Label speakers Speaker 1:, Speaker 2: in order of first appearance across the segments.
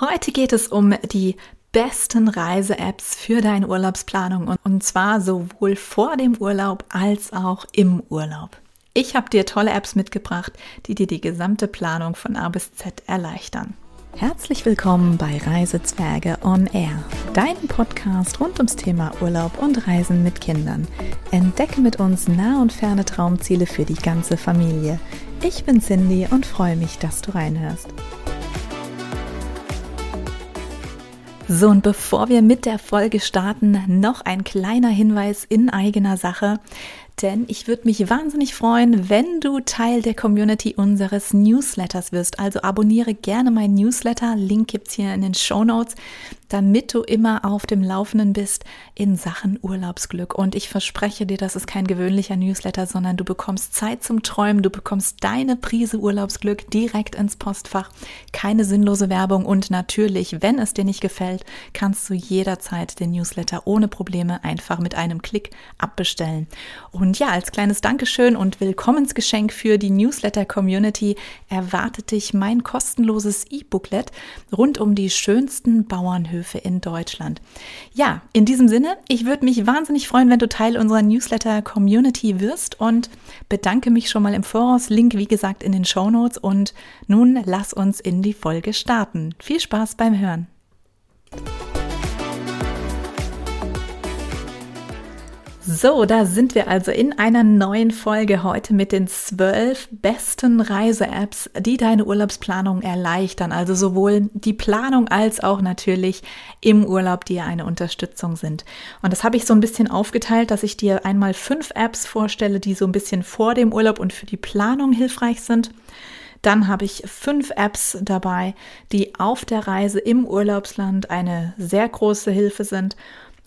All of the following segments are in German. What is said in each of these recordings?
Speaker 1: Heute geht es um die besten Reise-Apps für deine Urlaubsplanung und zwar sowohl vor dem Urlaub als auch im Urlaub. Ich habe dir tolle Apps mitgebracht, die dir die gesamte Planung von A bis Z erleichtern. Herzlich willkommen bei Reisezwerge on Air, deinem Podcast rund ums Thema Urlaub und Reisen mit Kindern. Entdecke mit uns nah und ferne Traumziele für die ganze Familie. Ich bin Cindy und freue mich, dass du reinhörst. So, und bevor wir mit der Folge starten, noch ein kleiner Hinweis in eigener Sache denn ich würde mich wahnsinnig freuen, wenn du Teil der Community unseres Newsletters wirst. Also abonniere gerne mein Newsletter. Link gibt's hier in den Show Notes damit du immer auf dem Laufenden bist in Sachen Urlaubsglück. Und ich verspreche dir, das ist kein gewöhnlicher Newsletter, sondern du bekommst Zeit zum Träumen, du bekommst deine Prise Urlaubsglück direkt ins Postfach, keine sinnlose Werbung und natürlich, wenn es dir nicht gefällt, kannst du jederzeit den Newsletter ohne Probleme einfach mit einem Klick abbestellen. Und ja, als kleines Dankeschön und Willkommensgeschenk für die Newsletter-Community erwartet dich mein kostenloses E-Booklet rund um die schönsten Bauernhöfe Bauernhöfe in Deutschland. Ja, in diesem Sinne, ich würde mich wahnsinnig freuen, wenn du Teil unserer Newsletter-Community wirst und bedanke mich schon mal im Voraus. Link, wie gesagt, in den Show Notes. Und nun lass uns in die Folge starten. Viel Spaß beim Hören. So, da sind wir also in einer neuen Folge heute mit den zwölf besten Reise-Apps, die deine Urlaubsplanung erleichtern. Also sowohl die Planung als auch natürlich im Urlaub dir eine Unterstützung sind. Und das habe ich so ein bisschen aufgeteilt, dass ich dir einmal fünf Apps vorstelle, die so ein bisschen vor dem Urlaub und für die Planung hilfreich sind. Dann habe ich fünf Apps dabei, die auf der Reise im Urlaubsland eine sehr große Hilfe sind.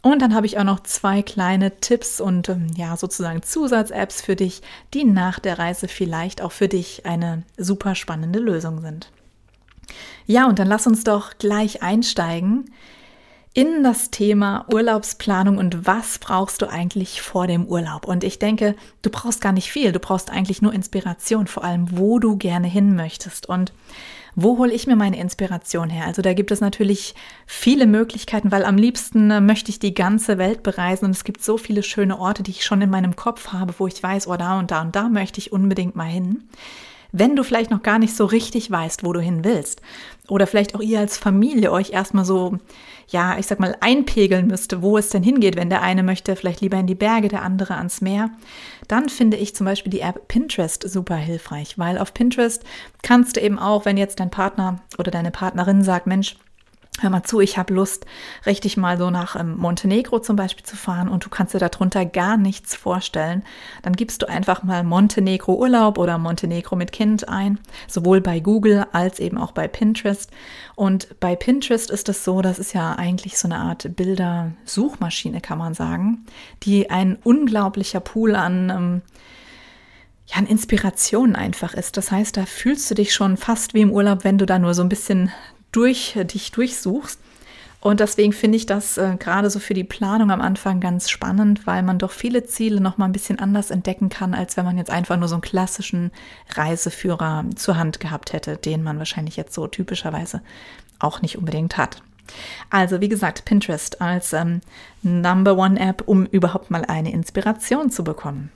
Speaker 1: Und dann habe ich auch noch zwei kleine Tipps und ähm, ja, sozusagen Zusatz-Apps für dich, die nach der Reise vielleicht auch für dich eine super spannende Lösung sind. Ja, und dann lass uns doch gleich einsteigen in das Thema Urlaubsplanung und was brauchst du eigentlich vor dem Urlaub? Und ich denke, du brauchst gar nicht viel, du brauchst eigentlich nur Inspiration, vor allem wo du gerne hin möchtest. Und wo hole ich mir meine Inspiration her? Also da gibt es natürlich viele Möglichkeiten, weil am liebsten äh, möchte ich die ganze Welt bereisen und es gibt so viele schöne Orte, die ich schon in meinem Kopf habe, wo ich weiß, oh da und da und da möchte ich unbedingt mal hin. Wenn du vielleicht noch gar nicht so richtig weißt, wo du hin willst, oder vielleicht auch ihr als Familie euch erstmal so, ja, ich sag mal, einpegeln müsste, wo es denn hingeht, wenn der eine möchte vielleicht lieber in die Berge, der andere ans Meer, dann finde ich zum Beispiel die App Pinterest super hilfreich, weil auf Pinterest kannst du eben auch, wenn jetzt dein Partner oder deine Partnerin sagt, Mensch, hör mal zu, ich habe Lust, richtig mal so nach ähm, Montenegro zum Beispiel zu fahren und du kannst dir darunter gar nichts vorstellen, dann gibst du einfach mal Montenegro Urlaub oder Montenegro mit Kind ein, sowohl bei Google als eben auch bei Pinterest. Und bei Pinterest ist es so, das ist ja eigentlich so eine Art Bildersuchmaschine, kann man sagen, die ein unglaublicher Pool an ähm, ja, an Inspiration einfach ist. Das heißt, da fühlst du dich schon fast wie im Urlaub, wenn du da nur so ein bisschen durch dich durchsuchst. Und deswegen finde ich das äh, gerade so für die Planung am Anfang ganz spannend, weil man doch viele Ziele noch mal ein bisschen anders entdecken kann, als wenn man jetzt einfach nur so einen klassischen Reiseführer zur Hand gehabt hätte, den man wahrscheinlich jetzt so typischerweise auch nicht unbedingt hat. Also wie gesagt, Pinterest als ähm, Number One App, um überhaupt mal eine Inspiration zu bekommen.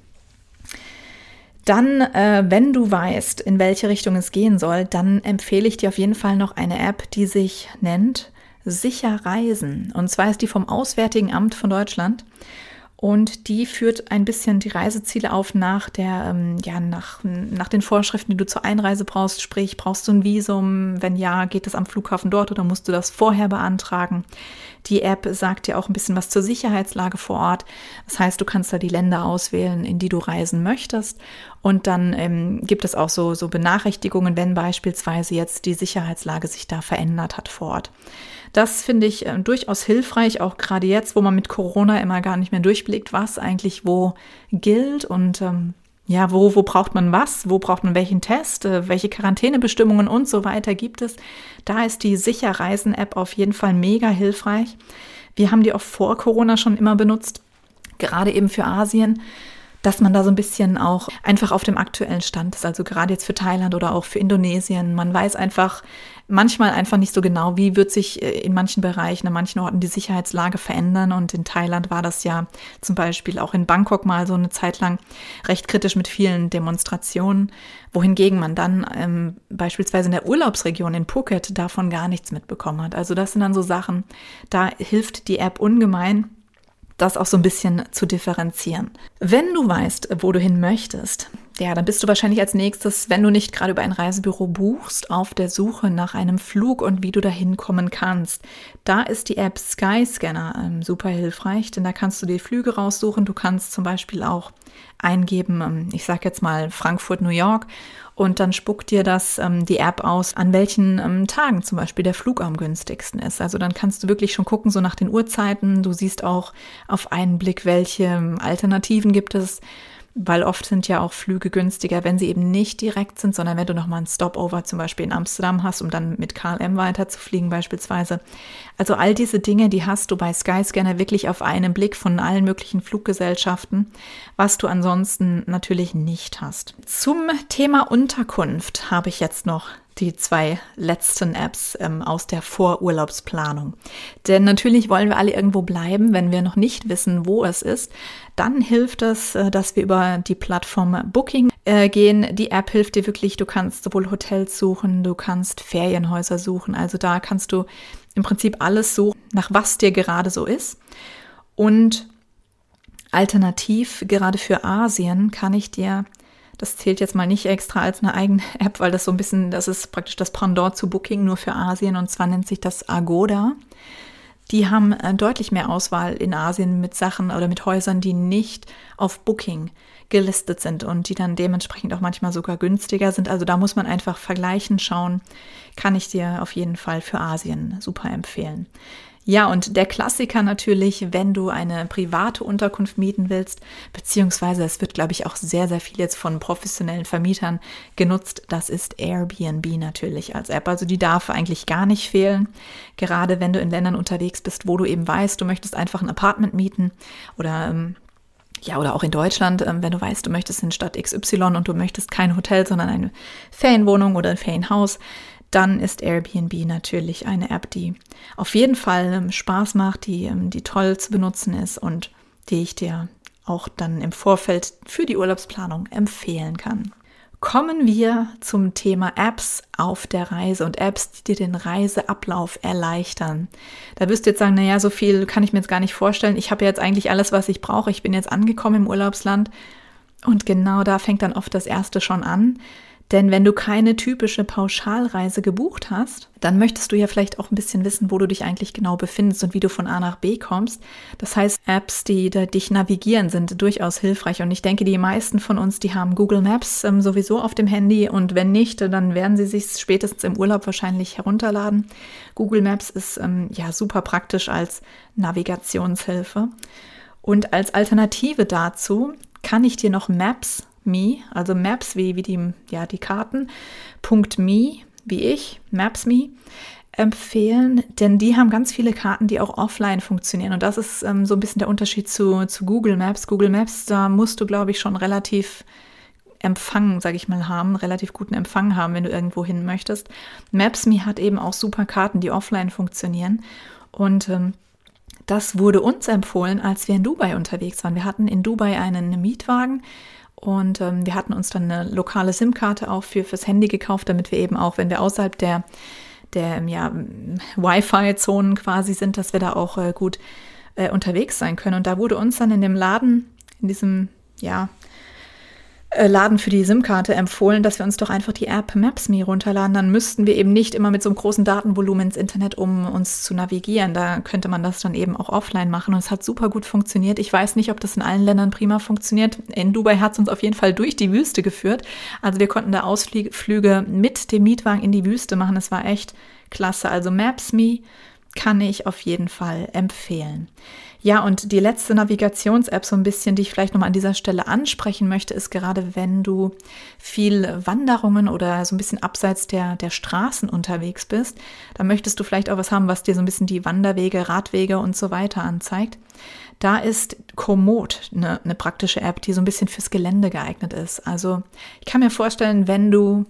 Speaker 1: Dann, äh, wenn du weißt, in welche Richtung es gehen soll, dann empfehle ich dir auf jeden Fall noch eine App, die sich nennt Sicher Reisen. Und zwar ist die vom Auswärtigen Amt von Deutschland. Und die führt ein bisschen die Reiseziele auf nach der, ähm, ja, nach, nach den Vorschriften, die du zur Einreise brauchst. Sprich, brauchst du ein Visum? Wenn ja, geht es am Flughafen dort oder musst du das vorher beantragen? Die App sagt dir auch ein bisschen was zur Sicherheitslage vor Ort. Das heißt, du kannst da die Länder auswählen, in die du reisen möchtest. Und dann ähm, gibt es auch so, so Benachrichtigungen, wenn beispielsweise jetzt die Sicherheitslage sich da verändert hat vor Ort. Das finde ich äh, durchaus hilfreich, auch gerade jetzt, wo man mit Corona immer gar nicht mehr durchblickt, was eigentlich wo gilt und ähm, ja, wo, wo braucht man was, wo braucht man welchen Test, äh, welche Quarantänebestimmungen und so weiter gibt es. Da ist die Sicherreisen-App auf jeden Fall mega hilfreich. Wir haben die auch vor Corona schon immer benutzt, gerade eben für Asien. Dass man da so ein bisschen auch einfach auf dem aktuellen Stand ist. Also gerade jetzt für Thailand oder auch für Indonesien. Man weiß einfach manchmal einfach nicht so genau, wie wird sich äh, in manchen Bereichen, an manchen Orten die Sicherheitslage verändern. Und in Thailand war das ja zum Beispiel auch in Bangkok mal so eine Zeit lang recht kritisch mit vielen Demonstrationen, wohingegen man dann ähm, beispielsweise in der Urlaubsregion in Phuket davon gar nichts mitbekommen hat. Also das sind dann so Sachen, da hilft die App ungemein das auch so ein bisschen zu differenzieren. Wenn du weißt, wo du hin möchtest, ja, dann bist du wahrscheinlich als nächstes, wenn du nicht gerade über ein Reisebüro buchst, auf der Suche nach einem Flug und wie du da hinkommen kannst. Da ist die App Skyscanner ähm, super hilfreich, denn da kannst du die Flüge raussuchen. Du kannst zum Beispiel auch eingeben, ähm, ich sage jetzt mal Frankfurt, New York und dann spuckt dir das ähm, die App aus, an welchen ähm, Tagen zum Beispiel der Flug am günstigsten ist. Also dann kannst du wirklich schon gucken, so nach den Uhrzeiten. Du siehst auch auf einen Blick, welche ähm, Alternativen gibt es weil oft sind ja auch Flüge günstiger, wenn sie eben nicht direkt sind, sondern wenn du nochmal einen Stopover zum Beispiel in Amsterdam hast, um dann mit KLM weiterzufliegen beispielsweise. Also all diese Dinge, die hast du bei Skyscanner wirklich auf einen Blick von allen möglichen Fluggesellschaften, was du ansonsten natürlich nicht hast. Zum Thema Unterkunft habe ich jetzt noch die zwei letzten Apps ähm, aus der Vorurlaubsplanung. Denn natürlich wollen wir alle irgendwo bleiben, wenn wir noch nicht wissen, wo es ist. Dann hilft es, äh, dass wir über die Plattform Booking äh, gehen. Die App hilft dir wirklich, du kannst sowohl Hotels suchen, du kannst Ferienhäuser suchen. Also da kannst du im Prinzip alles suchen, nach was dir gerade so ist. Und alternativ, gerade für Asien, kann ich dir das zählt jetzt mal nicht extra als eine eigene App, weil das so ein bisschen, das ist praktisch das Pendant zu Booking nur für Asien und zwar nennt sich das Agoda. Die haben äh, deutlich mehr Auswahl in Asien mit Sachen oder mit Häusern, die nicht auf Booking gelistet sind und die dann dementsprechend auch manchmal sogar günstiger sind. Also da muss man einfach vergleichen, schauen. Kann ich dir auf jeden Fall für Asien super empfehlen. Ja, und der Klassiker natürlich, wenn du eine private Unterkunft mieten willst, beziehungsweise es wird, glaube ich, auch sehr, sehr viel jetzt von professionellen Vermietern genutzt. Das ist Airbnb natürlich als App. Also die darf eigentlich gar nicht fehlen. Gerade wenn du in Ländern unterwegs bist, wo du eben weißt, du möchtest einfach ein Apartment mieten oder ähm, ja, oder auch in Deutschland, ähm, wenn du weißt, du möchtest in Stadt XY und du möchtest kein Hotel, sondern eine Ferienwohnung oder ein Ferienhaus, dann ist Airbnb natürlich eine App, die auf jeden Fall ähm, Spaß macht, die, ähm, die toll zu benutzen ist und die ich dir auch dann im Vorfeld für die Urlaubsplanung empfehlen kann. Kommen wir zum Thema Apps auf der Reise und Apps, die dir den Reiseablauf erleichtern. Da wirst du jetzt sagen, naja, so viel kann ich mir jetzt gar nicht vorstellen. Ich habe jetzt eigentlich alles, was ich brauche. Ich bin jetzt angekommen im Urlaubsland. Und genau da fängt dann oft das Erste schon an. Denn wenn du keine typische Pauschalreise gebucht hast, dann möchtest du ja vielleicht auch ein bisschen wissen, wo du dich eigentlich genau befindest und wie du von A nach B kommst. Das heißt, Apps, die dich navigieren, sind durchaus hilfreich. Und ich denke, die meisten von uns, die haben Google Maps ähm, sowieso auf dem Handy. Und wenn nicht, dann werden sie sich spätestens im Urlaub wahrscheinlich herunterladen. Google Maps ist ähm, ja super praktisch als Navigationshilfe. Und als Alternative dazu kann ich dir noch Maps Me, also Maps wie, wie die, ja, die Karten, Punkt .me, wie ich, Maps Me, empfehlen, denn die haben ganz viele Karten, die auch offline funktionieren. Und das ist ähm, so ein bisschen der Unterschied zu, zu Google Maps. Google Maps, da musst du, glaube ich, schon relativ Empfang, sage ich mal, haben, relativ guten Empfang haben, wenn du irgendwo hin möchtest. Maps.me hat eben auch super Karten, die offline funktionieren. Und ähm, das wurde uns empfohlen, als wir in Dubai unterwegs waren. Wir hatten in Dubai einen Mietwagen und ähm, wir hatten uns dann eine lokale SIM-Karte auch für, fürs Handy gekauft, damit wir eben auch, wenn wir außerhalb der, der ja, Wi-Fi-Zonen quasi sind, dass wir da auch äh, gut äh, unterwegs sein können. Und da wurde uns dann in dem Laden, in diesem, ja, Laden für die SIM-Karte empfohlen, dass wir uns doch einfach die App Maps.me runterladen. Dann müssten wir eben nicht immer mit so einem großen Datenvolumen ins Internet, um uns zu navigieren. Da könnte man das dann eben auch offline machen und es hat super gut funktioniert. Ich weiß nicht, ob das in allen Ländern prima funktioniert. In Dubai hat es uns auf jeden Fall durch die Wüste geführt. Also wir konnten da Ausflüge mit dem Mietwagen in die Wüste machen. Es war echt klasse. Also Maps.me kann ich auf jeden Fall empfehlen. Ja, und die letzte Navigations-App so ein bisschen, die ich vielleicht nochmal an dieser Stelle ansprechen möchte, ist gerade, wenn du viel Wanderungen oder so ein bisschen abseits der, der Straßen unterwegs bist, dann möchtest du vielleicht auch was haben, was dir so ein bisschen die Wanderwege, Radwege und so weiter anzeigt. Da ist Komoot eine, eine praktische App, die so ein bisschen fürs Gelände geeignet ist. Also ich kann mir vorstellen, wenn du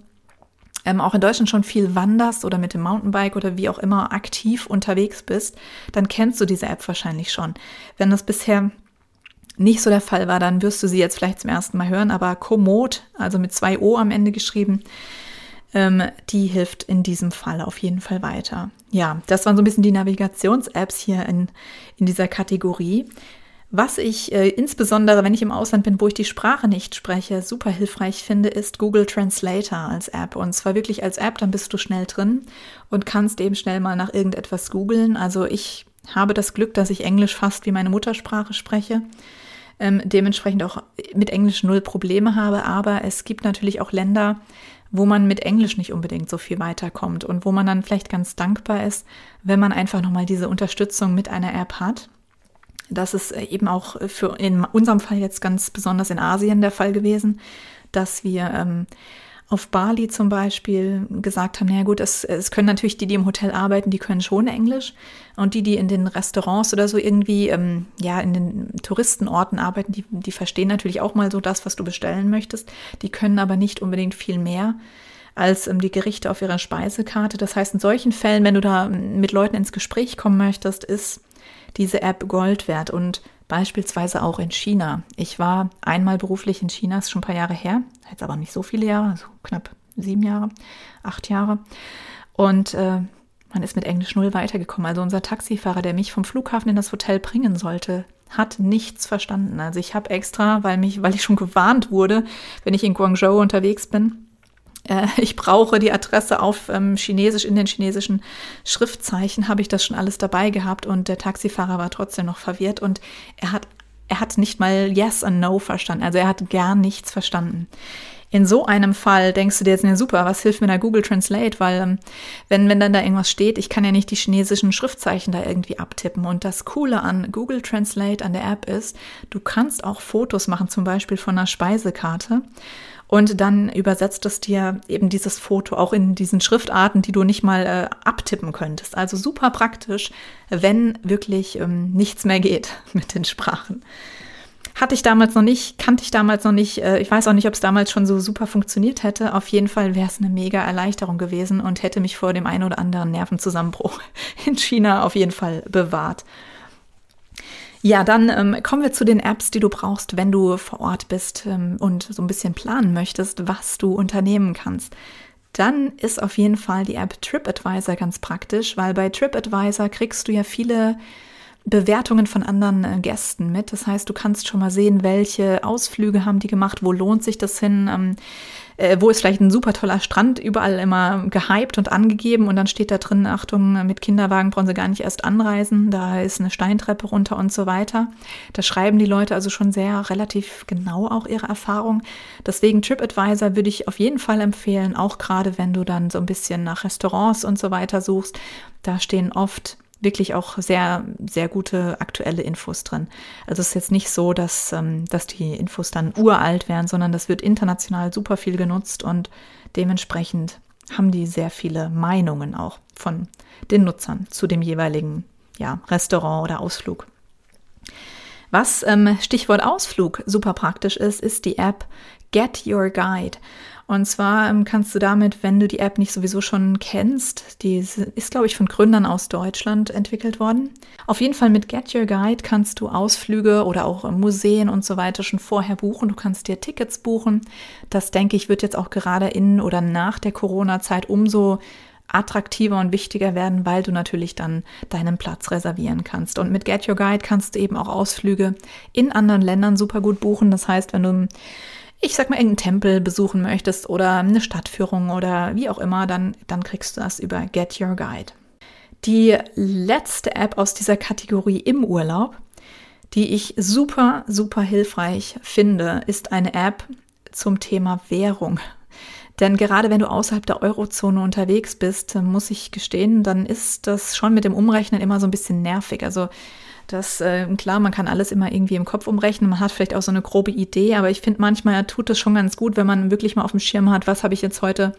Speaker 1: ähm, auch in Deutschland schon viel wanderst oder mit dem Mountainbike oder wie auch immer aktiv unterwegs bist, dann kennst du diese App wahrscheinlich schon. Wenn das bisher nicht so der Fall war, dann wirst du sie jetzt vielleicht zum ersten Mal hören, aber Komoot, also mit zwei O am Ende geschrieben, ähm, die hilft in diesem Fall auf jeden Fall weiter. Ja, das waren so ein bisschen die Navigations-Apps hier in, in dieser Kategorie. Was ich äh, insbesondere, wenn ich im Ausland bin, wo ich die Sprache nicht spreche, super hilfreich finde, ist Google Translator als App. Und zwar wirklich als App, dann bist du schnell drin und kannst eben schnell mal nach irgendetwas googeln. Also ich habe das Glück, dass ich Englisch fast wie meine Muttersprache spreche. Ähm, dementsprechend auch mit Englisch null Probleme habe. Aber es gibt natürlich auch Länder, wo man mit Englisch nicht unbedingt so viel weiterkommt und wo man dann vielleicht ganz dankbar ist, wenn man einfach nochmal diese Unterstützung mit einer App hat. Das ist äh, eben auch für in unserem Fall jetzt ganz besonders in Asien der Fall gewesen, dass wir ähm, auf Bali zum Beispiel gesagt haben, naja gut, es, es können natürlich die, die im Hotel arbeiten, die können schon Englisch. Und die, die in den Restaurants oder so irgendwie, ähm, ja, in den Touristenorten arbeiten, die, die verstehen natürlich auch mal so das, was du bestellen möchtest. Die können aber nicht unbedingt viel mehr als ähm, die Gerichte auf ihrer Speisekarte. Das heißt, in solchen Fällen, wenn du da ähm, mit Leuten ins Gespräch kommen möchtest, ist diese App Gold wert und beispielsweise auch in China. Ich war einmal beruflich in China, ist schon ein paar Jahre her, jetzt aber nicht so viele Jahre, also knapp sieben Jahre, acht Jahre. Und äh, man ist mit Englisch null weitergekommen. Also unser Taxifahrer, der mich vom Flughafen in das Hotel bringen sollte, hat nichts verstanden. Also ich habe extra, weil mich, weil ich schon gewarnt wurde, wenn ich in Guangzhou unterwegs bin, äh, ich brauche die Adresse auf ähm, Chinesisch, in den chinesischen Schriftzeichen, habe ich das schon alles dabei gehabt und der Taxifahrer war trotzdem noch verwirrt und er hat, er hat nicht mal Yes und No verstanden. Also er hat gar nichts verstanden. In so einem Fall denkst du dir jetzt, ja super, was hilft mir da Google Translate? Weil ähm, wenn, wenn dann da irgendwas steht, ich kann ja nicht die chinesischen Schriftzeichen da irgendwie abtippen. Und das Coole an Google Translate an der App ist, du kannst auch Fotos machen, zum Beispiel von einer Speisekarte. Und dann übersetzt es dir eben dieses Foto auch in diesen Schriftarten, die du nicht mal äh, abtippen könntest. Also super praktisch, wenn wirklich ähm, nichts mehr geht mit den Sprachen. Hatte ich damals noch nicht, kannte ich damals noch nicht. Äh, ich weiß auch nicht, ob es damals schon so super funktioniert hätte. Auf jeden Fall wäre es eine mega Erleichterung gewesen und hätte mich vor dem einen oder anderen Nervenzusammenbruch in China auf jeden Fall bewahrt. Ja, dann ähm, kommen wir zu den Apps, die du brauchst, wenn du vor Ort bist ähm, und so ein bisschen planen möchtest, was du unternehmen kannst. Dann ist auf jeden Fall die App TripAdvisor ganz praktisch, weil bei TripAdvisor kriegst du ja viele Bewertungen von anderen äh, Gästen mit. Das heißt, du kannst schon mal sehen, welche Ausflüge haben die gemacht, wo lohnt sich das hin, ähm, äh, wo ist vielleicht ein super toller Strand, überall immer gehypt und angegeben und dann steht da drin, Achtung, mit Kinderwagen brauchen sie gar nicht erst anreisen, da ist eine Steintreppe runter und so weiter. Da schreiben die Leute also schon sehr relativ genau auch ihre Erfahrung. Deswegen TripAdvisor würde ich auf jeden Fall empfehlen, auch gerade wenn du dann so ein bisschen nach Restaurants und so weiter suchst. Da stehen oft wirklich auch sehr, sehr gute aktuelle Infos drin. Also es ist jetzt nicht so, dass, ähm, dass die Infos dann uralt wären, sondern das wird international super viel genutzt und dementsprechend haben die sehr viele Meinungen auch von den Nutzern zu dem jeweiligen ja, Restaurant oder Ausflug. Was ähm, Stichwort Ausflug super praktisch ist, ist die App Get Your Guide. Und zwar ähm, kannst du damit, wenn du die App nicht sowieso schon kennst, die ist, glaube ich, von Gründern aus Deutschland entwickelt worden. Auf jeden Fall mit Get Your Guide kannst du Ausflüge oder auch Museen und so weiter schon vorher buchen. Du kannst dir Tickets buchen. Das, denke ich, wird jetzt auch gerade in oder nach der Corona-Zeit umso attraktiver und wichtiger werden, weil du natürlich dann deinen Platz reservieren kannst. Und mit Get Your Guide kannst du eben auch Ausflüge in anderen Ländern super gut buchen. Das heißt, wenn du ich sag mal, irgendeinen Tempel besuchen möchtest oder eine Stadtführung oder wie auch immer, dann, dann kriegst du das über Get Your Guide. Die letzte App aus dieser Kategorie im Urlaub, die ich super, super hilfreich finde, ist eine App zum Thema Währung. Denn gerade wenn du außerhalb der Eurozone unterwegs bist, muss ich gestehen, dann ist das schon mit dem Umrechnen immer so ein bisschen nervig. Also das, äh, klar, man kann alles immer irgendwie im Kopf umrechnen, man hat vielleicht auch so eine grobe Idee, aber ich finde manchmal tut es schon ganz gut, wenn man wirklich mal auf dem Schirm hat, was habe ich jetzt heute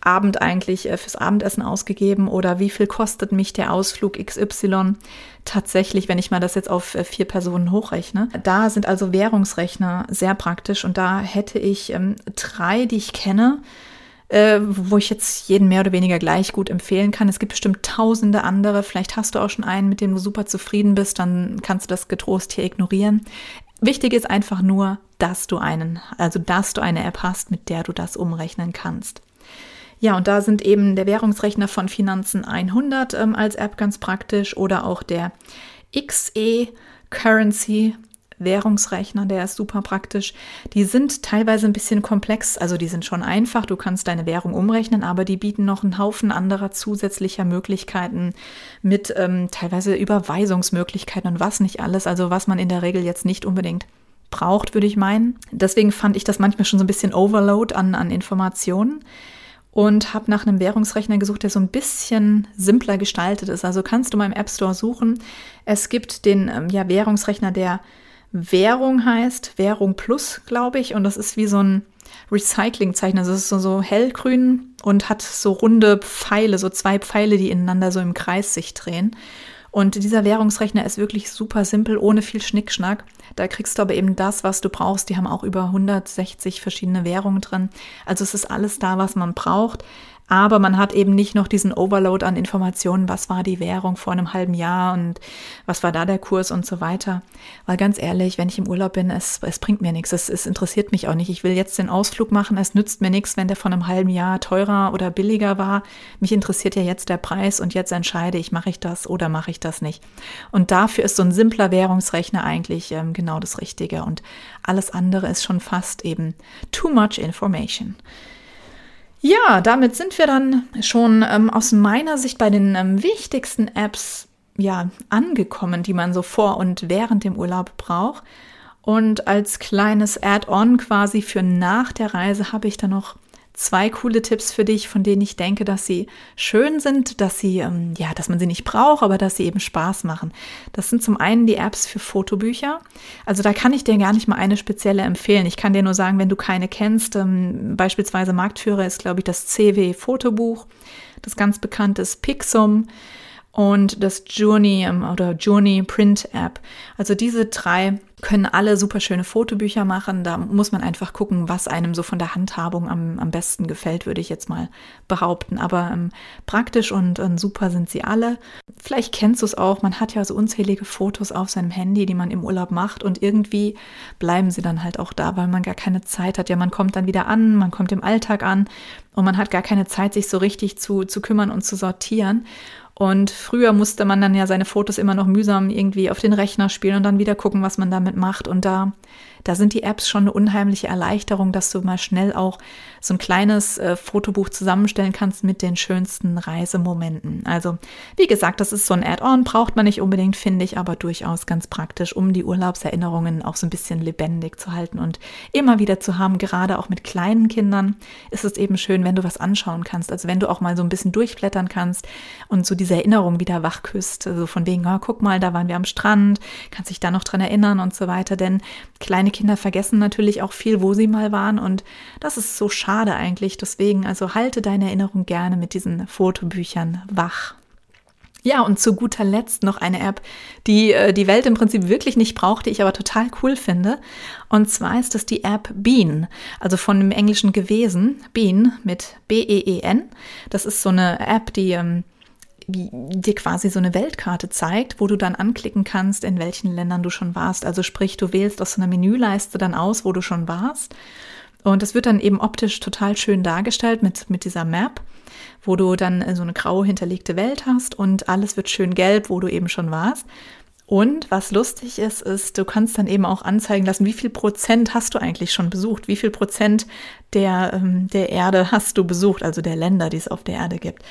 Speaker 1: Abend eigentlich äh, fürs Abendessen ausgegeben oder wie viel kostet mich der Ausflug XY tatsächlich, wenn ich mal das jetzt auf äh, vier Personen hochrechne. Da sind also Währungsrechner sehr praktisch und da hätte ich ähm, drei, die ich kenne, äh, wo ich jetzt jeden mehr oder weniger gleich gut empfehlen kann. Es gibt bestimmt tausende andere. Vielleicht hast du auch schon einen, mit dem du super zufrieden bist, dann kannst du das getrost hier ignorieren. Wichtig ist einfach nur, dass du einen, also dass du eine App hast, mit der du das umrechnen kannst. Ja, und da sind eben der Währungsrechner von Finanzen 100 ähm, als App ganz praktisch oder auch der XE Currency Währungsrechner, der ist super praktisch. Die sind teilweise ein bisschen komplex, also die sind schon einfach, du kannst deine Währung umrechnen, aber die bieten noch einen Haufen anderer zusätzlicher Möglichkeiten mit ähm, teilweise Überweisungsmöglichkeiten und was nicht alles, also was man in der Regel jetzt nicht unbedingt braucht, würde ich meinen. Deswegen fand ich das manchmal schon so ein bisschen Overload an, an Informationen und habe nach einem Währungsrechner gesucht, der so ein bisschen simpler gestaltet ist. Also kannst du mal im App Store suchen. Es gibt den ähm, ja, Währungsrechner, der Währung heißt, Währung Plus, glaube ich. Und das ist wie so ein Recyclingzeichen. Also es ist so, so hellgrün und hat so runde Pfeile, so zwei Pfeile, die ineinander so im Kreis sich drehen. Und dieser Währungsrechner ist wirklich super simpel, ohne viel Schnickschnack. Da kriegst du aber eben das, was du brauchst. Die haben auch über 160 verschiedene Währungen drin. Also es ist alles da, was man braucht. Aber man hat eben nicht noch diesen Overload an Informationen, was war die Währung vor einem halben Jahr und was war da der Kurs und so weiter. Weil ganz ehrlich, wenn ich im Urlaub bin, es, es bringt mir nichts, es, es interessiert mich auch nicht. Ich will jetzt den Ausflug machen, es nützt mir nichts, wenn der vor einem halben Jahr teurer oder billiger war. Mich interessiert ja jetzt der Preis und jetzt entscheide ich, mache ich das oder mache ich das nicht. Und dafür ist so ein simpler Währungsrechner eigentlich ähm, genau das Richtige. Und alles andere ist schon fast eben too much information. Ja, damit sind wir dann schon ähm, aus meiner Sicht bei den ähm, wichtigsten Apps ja angekommen, die man so vor und während dem Urlaub braucht. Und als kleines Add-on quasi für nach der Reise habe ich dann noch zwei coole Tipps für dich, von denen ich denke, dass sie schön sind, dass sie, ähm, ja, dass man sie nicht braucht, aber dass sie eben Spaß machen. Das sind zum einen die Apps für Fotobücher. Also da kann ich dir gar nicht mal eine spezielle empfehlen. Ich kann dir nur sagen, wenn du keine kennst, ähm, beispielsweise Marktführer ist, glaube ich, das CW Fotobuch. Das ganz bekannte ist Pixum und das Journey ähm, oder Journey Print App. Also diese drei können alle super schöne Fotobücher machen. Da muss man einfach gucken, was einem so von der Handhabung am, am besten gefällt, würde ich jetzt mal behaupten. Aber ähm, praktisch und, und super sind sie alle. Vielleicht kennst du es auch, man hat ja so unzählige Fotos auf seinem Handy, die man im Urlaub macht und irgendwie bleiben sie dann halt auch da, weil man gar keine Zeit hat. Ja, man kommt dann wieder an, man kommt im Alltag an und man hat gar keine Zeit, sich so richtig zu, zu kümmern und zu sortieren. Und früher musste man dann ja seine Fotos immer noch mühsam irgendwie auf den Rechner spielen und dann wieder gucken, was man damit macht. Und da da sind die Apps schon eine unheimliche Erleichterung, dass du mal schnell auch so ein kleines äh, Fotobuch zusammenstellen kannst mit den schönsten Reisemomenten. Also, wie gesagt, das ist so ein Add-on, braucht man nicht unbedingt, finde ich, aber durchaus ganz praktisch, um die Urlaubserinnerungen auch so ein bisschen lebendig zu halten und immer wieder zu haben. Gerade auch mit kleinen Kindern ist es eben schön, wenn du was anschauen kannst. Also, wenn du auch mal so ein bisschen durchblättern kannst und so diese Erinnerung wieder wachküsst. Also von wegen, oh, guck mal, da waren wir am Strand, kannst dich da noch dran erinnern und so weiter. Denn kleine Kinder vergessen natürlich auch viel, wo sie mal waren und das ist so schade eigentlich. Deswegen, also halte deine Erinnerung gerne mit diesen Fotobüchern wach. Ja, und zu guter Letzt noch eine App, die äh, die Welt im Prinzip wirklich nicht braucht, die ich aber total cool finde. Und zwar ist das die App Bean, also von dem englischen gewesen, Bean mit B-E-E-N. Das ist so eine App, die ähm, dir quasi so eine Weltkarte zeigt, wo du dann anklicken kannst, in welchen Ländern du schon warst. Also sprich, du wählst aus so einer Menüleiste dann aus, wo du schon warst. Und das wird dann eben optisch total schön dargestellt mit, mit dieser Map, wo du dann so eine grau hinterlegte Welt hast und alles wird schön gelb, wo du eben schon warst. Und was lustig ist, ist, du kannst dann eben auch anzeigen lassen, wie viel Prozent hast du eigentlich schon besucht, wie viel Prozent der, ähm, der Erde hast du besucht, also der Länder, die es auf der Erde gibt.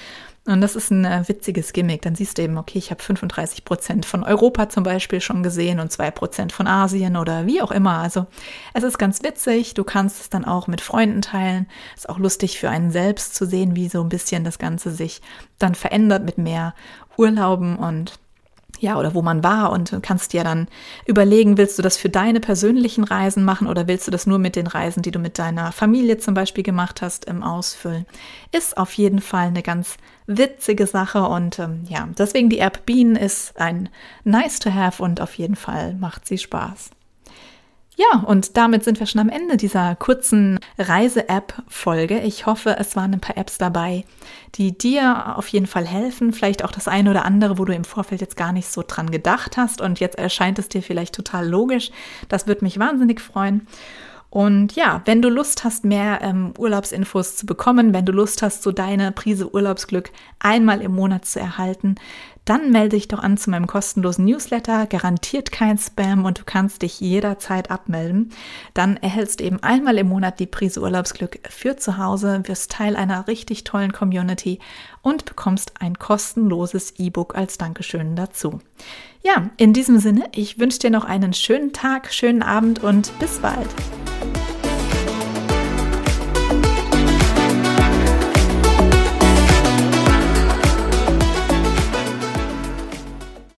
Speaker 1: Und das ist ein äh, witziges Gimmick. Dann siehst du eben, okay, ich habe 35 Prozent von Europa zum Beispiel schon gesehen und zwei Prozent von Asien oder wie auch immer. Also es ist ganz witzig. Du kannst es dann auch mit Freunden teilen. Ist auch lustig für einen selbst zu sehen, wie so ein bisschen das Ganze sich dann verändert mit mehr Urlauben und ja, oder wo man war und kannst dir dann überlegen, willst du das für deine persönlichen Reisen machen oder willst du das nur mit den Reisen, die du mit deiner Familie zum Beispiel gemacht hast, im Ausfüllen? Ist auf jeden Fall eine ganz witzige Sache und ähm, ja, deswegen die App Bean ist ein nice to have und auf jeden Fall macht sie Spaß. Ja, und damit sind wir schon am Ende dieser kurzen Reise-App-Folge. Ich hoffe, es waren ein paar Apps dabei, die dir auf jeden Fall helfen. Vielleicht auch das eine oder andere, wo du im Vorfeld jetzt gar nicht so dran gedacht hast und jetzt erscheint es dir vielleicht total logisch. Das würde mich wahnsinnig freuen. Und ja, wenn du Lust hast, mehr ähm, Urlaubsinfos zu bekommen, wenn du Lust hast, so deine Prise Urlaubsglück einmal im Monat zu erhalten, dann melde dich doch an zu meinem kostenlosen Newsletter, garantiert kein Spam und du kannst dich jederzeit abmelden. Dann erhältst du eben einmal im Monat die Prise Urlaubsglück für zu Hause, wirst Teil einer richtig tollen Community und bekommst ein kostenloses E-Book als Dankeschön dazu. Ja, in diesem Sinne, ich wünsche dir noch einen schönen Tag, schönen Abend und bis bald.